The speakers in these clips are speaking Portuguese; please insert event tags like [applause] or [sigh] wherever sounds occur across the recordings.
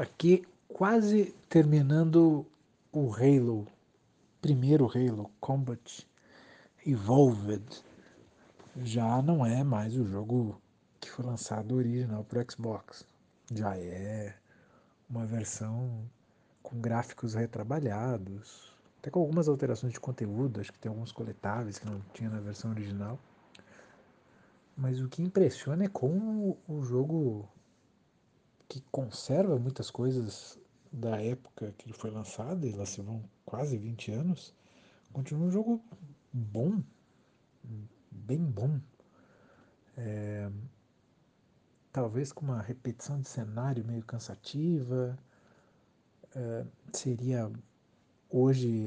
aqui quase terminando o Halo, primeiro Halo Combat Evolved. Já não é mais o jogo que foi lançado original para Xbox. Já é uma versão com gráficos retrabalhados, até com algumas alterações de conteúdo, acho que tem alguns coletáveis que não tinha na versão original. Mas o que impressiona é como o jogo que conserva muitas coisas da época que ele foi lançado, e lá se vão quase 20 anos, continua um jogo bom, bem bom. É, talvez com uma repetição de cenário meio cansativa. É, seria hoje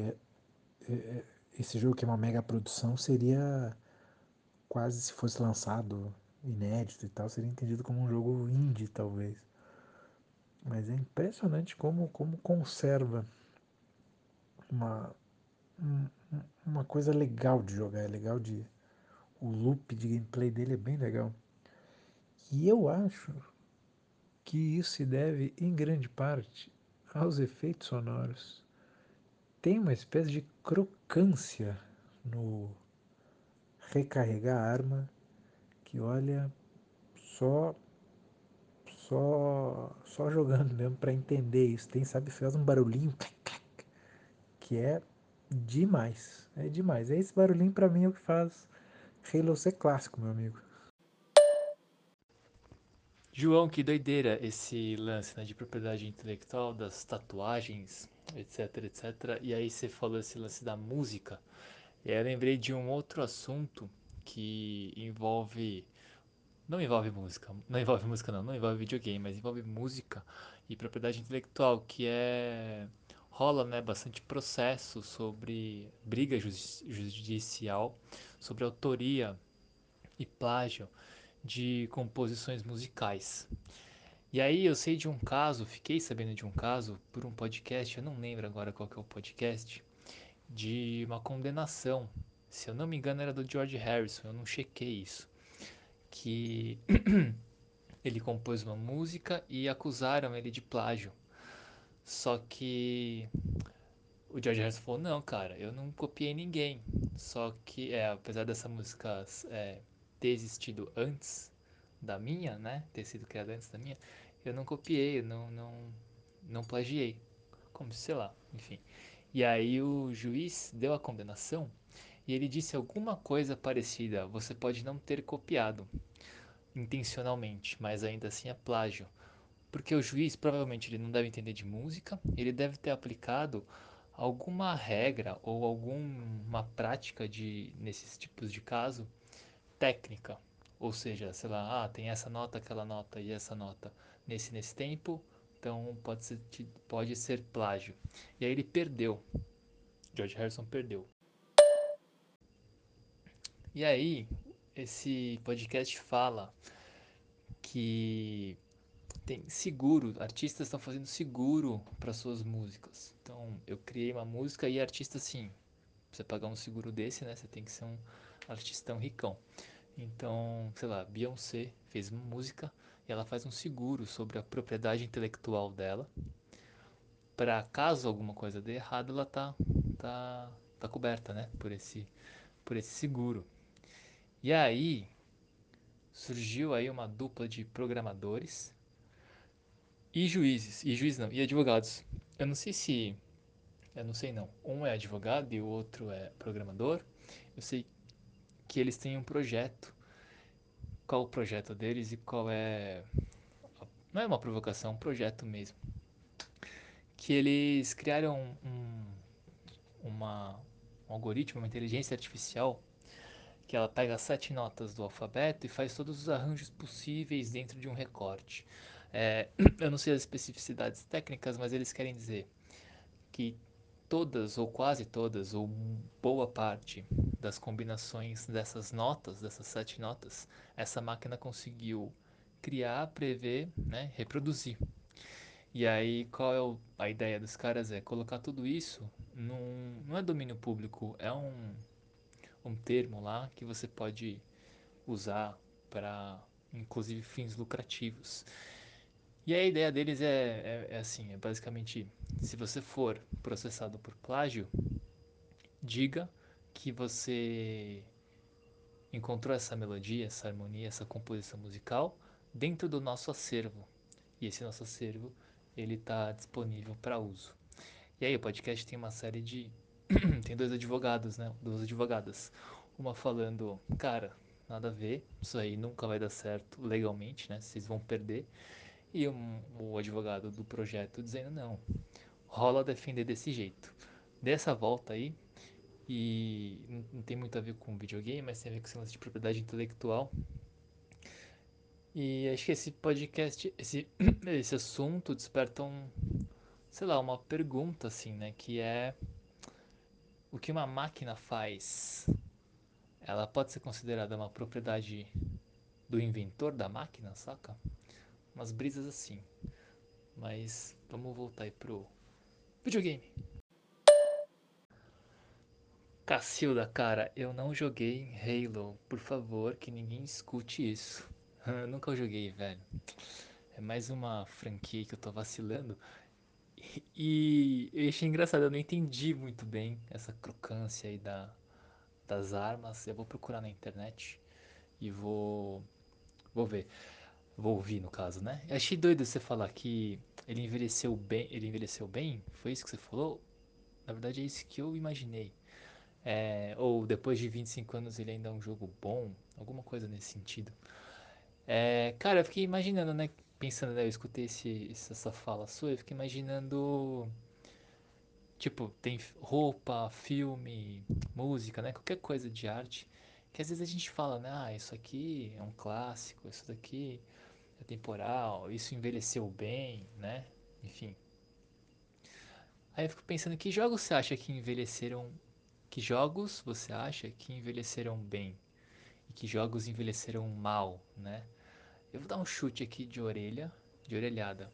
é, é, esse jogo que é uma mega produção seria quase se fosse lançado inédito e tal, seria entendido como um jogo indie talvez. Mas é impressionante como, como conserva uma, uma coisa legal de jogar, é legal de. O loop de gameplay dele é bem legal. E eu acho que isso se deve, em grande parte, aos efeitos sonoros. Tem uma espécie de crocância no recarregar a arma que olha só só só jogando mesmo para entender isso. Tem, sabe, faz um barulhinho que é demais. É demais. É esse barulhinho para mim é o que faz Halo ser clássico, meu amigo. João, que doideira esse lance né, de propriedade intelectual, das tatuagens, etc, etc. E aí você falou esse lance da música. E aí eu lembrei de um outro assunto que envolve. Não envolve música, não envolve música não, não envolve videogame, mas envolve música e propriedade intelectual, que é. rola né, bastante processo sobre briga judicial, sobre autoria e plágio de composições musicais. E aí eu sei de um caso, fiquei sabendo de um caso por um podcast, eu não lembro agora qual que é o podcast, de uma condenação. Se eu não me engano era do George Harrison, eu não chequei isso. Que [clears throat] ele compôs uma música e acusaram ele de plágio. Só que o George Harrison falou, não, cara, eu não copiei ninguém. Só que, é, apesar dessa música é, ter existido antes da minha, né? Ter sido criada antes da minha, eu não copiei, eu não, não, não plagiei. Como, sei lá, enfim. E aí o juiz deu a condenação e ele disse alguma coisa parecida. Você pode não ter copiado intencionalmente, mas ainda assim é plágio. Porque o juiz provavelmente ele não deve entender de música, ele deve ter aplicado alguma regra ou alguma prática de nesses tipos de caso técnica. Ou seja, sei lá, ah, tem essa nota, aquela nota e essa nota nesse nesse tempo, então pode ser, pode ser plágio. E aí ele perdeu. George Harrison perdeu. E aí, esse podcast fala que tem seguro, artistas estão fazendo seguro para suas músicas. Então, eu criei uma música e artista sim, você pagar um seguro desse, né? Você tem que ser um artistão ricão. Então, sei lá, Beyoncé fez uma música e ela faz um seguro sobre a propriedade intelectual dela. Para caso alguma coisa dê errado, ela tá tá tá coberta, né, por esse por esse seguro. E aí surgiu aí uma dupla de programadores e juízes, e juízes não, e advogados. Eu não sei se eu não sei não. Um é advogado e o outro é programador. Eu sei que eles têm um projeto. Qual o projeto deles e qual é. Não é uma provocação, é um projeto mesmo. Que eles criaram um, uma, um algoritmo, uma inteligência artificial, que ela pega sete notas do alfabeto e faz todos os arranjos possíveis dentro de um recorte. É, [clears throat] eu não sei as especificidades técnicas, mas eles querem dizer que todas ou quase todas ou boa parte das combinações dessas notas, dessas sete notas, essa máquina conseguiu criar, prever, né, reproduzir. E aí qual é o, a ideia dos caras é colocar tudo isso num, não é domínio público, é um um termo lá que você pode usar para inclusive fins lucrativos. E a ideia deles é, é, é assim, é basicamente, se você for processado por plágio, diga que você encontrou essa melodia, essa harmonia, essa composição musical dentro do nosso acervo. E esse nosso acervo, ele está disponível para uso. E aí o podcast tem uma série de [clears throat] tem dois advogados, né? Duas advogadas. Uma falando, cara, nada a ver, isso aí nunca vai dar certo legalmente, né? Vocês vão perder. E um, o advogado do projeto dizendo, não, rola defender desse jeito. Dessa volta aí, e não tem muito a ver com videogame, mas tem a ver com esse lance de propriedade intelectual. E acho que esse podcast, esse, [clears throat] esse assunto desperta um, sei lá, uma pergunta assim, né? Que é o que uma máquina faz? Ela pode ser considerada uma propriedade do inventor da máquina, saca? Umas brisas assim. Mas vamos voltar aí pro videogame. Cacilda, cara, eu não joguei Halo. Por favor, que ninguém escute isso. [laughs] Eu nunca joguei, velho. É mais uma franquia que eu tô vacilando. E eu achei engraçado, eu não entendi muito bem essa crocância aí da, das armas. Eu vou procurar na internet e vou. Vou ver. Vou ouvir no caso, né? Eu achei doido você falar que ele envelheceu bem. Ele envelheceu bem? Foi isso que você falou? Na verdade é isso que eu imaginei. É, ou depois de 25 anos ele ainda é um jogo bom, alguma coisa nesse sentido. É, cara, eu fiquei imaginando, né? Pensando, né? Eu escutei esse, essa fala sua, eu fiquei imaginando. Tipo, tem roupa, filme, música, né? Qualquer coisa de arte. Que às vezes a gente fala, né? Ah, isso aqui é um clássico, isso daqui é temporal, isso envelheceu bem, né? Enfim. Aí eu fico pensando, que jogos você acha que envelheceram que jogos você acha que envelheceram bem e que jogos envelheceram mal, né? Eu vou dar um chute aqui de orelha, de orelhada.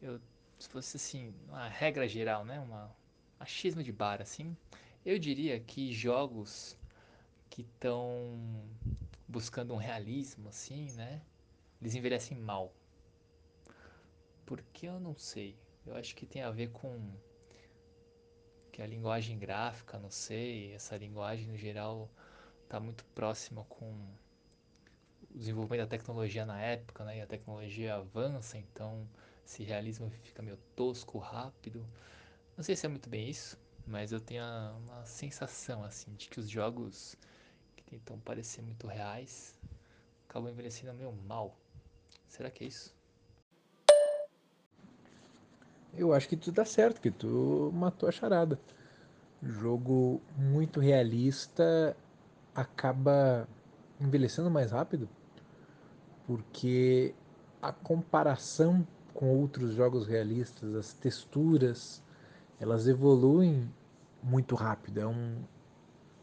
Eu, se fosse assim, uma regra geral, né? Uma achismo de bar, assim, eu diria que jogos que estão buscando um realismo, assim, né? Eles envelhecem mal. Porque eu não sei. Eu acho que tem a ver com que a linguagem gráfica, não sei, essa linguagem no geral está muito próxima com o desenvolvimento da tecnologia na época, né? E a tecnologia avança, então esse realismo fica meio tosco, rápido. Não sei se é muito bem isso, mas eu tenho uma sensação assim de que os jogos que tentam parecer muito reais acabam envelhecendo meio mal. Será que é isso? Eu acho que tu tá certo, que tu matou a charada. Jogo muito realista acaba envelhecendo mais rápido porque a comparação com outros jogos realistas, as texturas, elas evoluem muito rápido. É, um,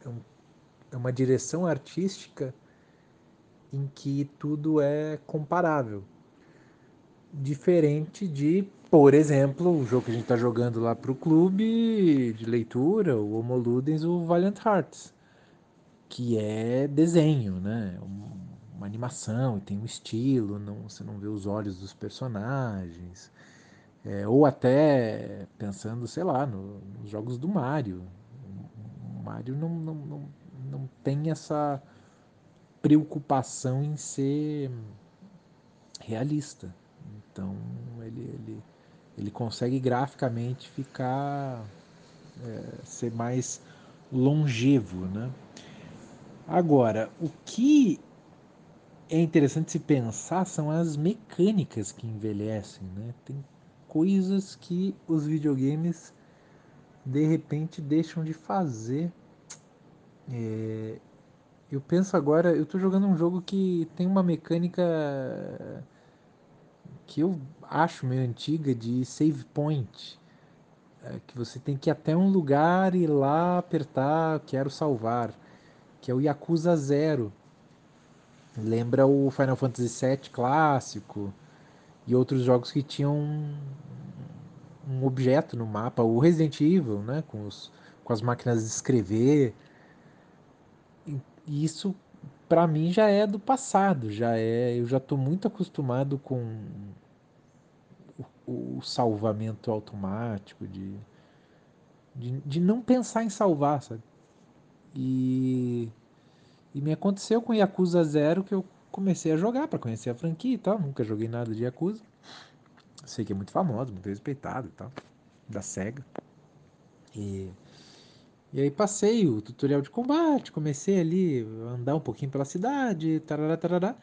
é, um, é uma direção artística em que tudo é comparável. Diferente de, por exemplo, o jogo que a gente está jogando lá para o clube de leitura, o Homo Ludens, o Valiant Hearts, que é desenho, né? Uma animação e tem um estilo, não, você não vê os olhos dos personagens. É, ou até pensando, sei lá, no, nos jogos do Mario. O Mario não, não, não, não tem essa preocupação em ser realista. Então ele, ele, ele consegue graficamente ficar é, ser mais longevo, né? Agora, o que é interessante se pensar são as mecânicas que envelhecem, né? Tem coisas que os videogames de repente deixam de fazer. É, eu penso agora, eu estou jogando um jogo que tem uma mecânica que eu acho meio antiga de save point. É, que você tem que ir até um lugar e lá apertar quero salvar, que é o Yakuza Zero. Lembra o Final Fantasy VII clássico e outros jogos que tinham um, objeto no mapa, o Resident Evil, né, com, os, com as máquinas de escrever. E isso para mim já é do passado, já é, eu já estou muito acostumado com o salvamento automático, de, de, de não pensar em salvar, sabe? E, e me aconteceu com Yakuza Zero que eu comecei a jogar para conhecer a franquia e tal. Nunca joguei nada de Yakuza. Sei que é muito famoso, muito respeitado e tal. Da SEGA. E, e aí passei o tutorial de combate, comecei ali a andar um pouquinho pela cidade, tarará, tarará.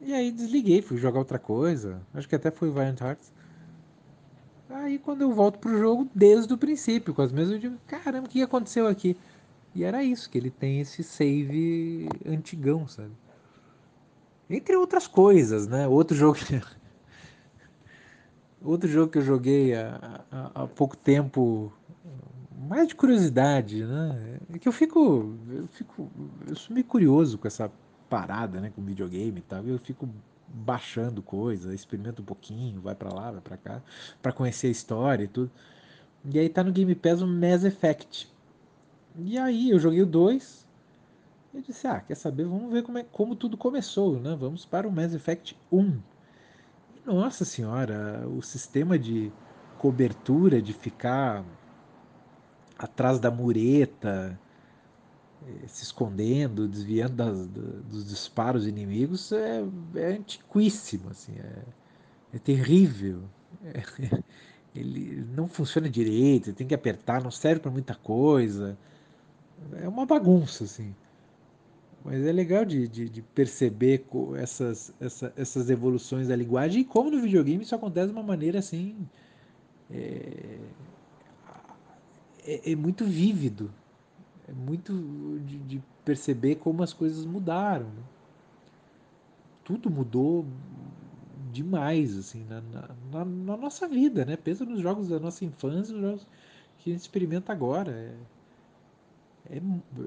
E aí desliguei, fui jogar outra coisa. Acho que até foi Valiant Hearts. Aí quando eu volto pro jogo, desde o princípio, com as mesmas, eu digo, caramba, o que aconteceu aqui? E era isso, que ele tem esse save antigão, sabe? Entre outras coisas, né? Outro jogo que... [laughs] Outro jogo que eu joguei há, há, há pouco tempo, mais de curiosidade, né? É que eu fico, eu fico, eu sou meio curioso com essa parada, né, com videogame e tal. Eu fico baixando coisa, experimento um pouquinho, vai para lá, vai para cá, para conhecer a história e tudo. E aí tá no Game Pass o Mass Effect. E aí eu joguei o 2. Eu disse, ah, quer saber? Vamos ver como, é, como tudo começou, né? Vamos para o Mass Effect 1. Nossa senhora, o sistema de cobertura, de ficar atrás da mureta, eh, se escondendo, desviando das, dos disparos inimigos, é, é antiquíssimo, assim, é, é terrível. É, [laughs] ele não funciona direito, tem que apertar, não serve para muita coisa. É uma bagunça, assim. Mas é legal de, de, de perceber essas, essa, essas evoluções da linguagem e como no videogame isso acontece de uma maneira assim. É, é, é muito vívido. É muito de, de, perceber como as coisas mudaram. Né? Tudo mudou demais assim na, na, na, nossa vida, né? Pensa nos jogos da nossa infância, nos jogos que a gente experimenta agora. É, é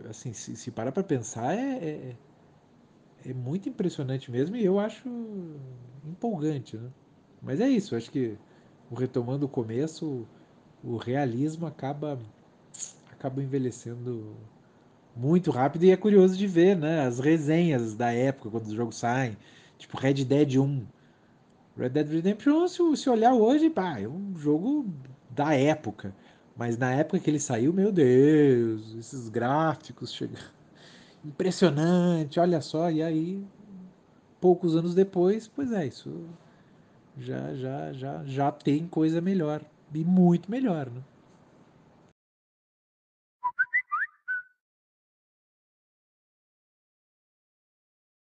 assim, se, se parar para pensar, é, é, é, muito impressionante mesmo e eu acho empolgante, né? Mas é isso, acho que retomando o começo, o, realismo acaba acaba envelhecendo muito rápido e é curioso de ver, né, as resenhas da época quando os jogos saem, tipo Red Dead 1. Red Dead Redemption, se, se olhar hoje, pá, é um jogo da época. Mas na época que ele saiu, meu Deus, esses gráficos chegando. Impressionante, olha só. E aí, poucos anos depois, pois é, isso já, já, já, já tem coisa melhor. E muito melhor, né?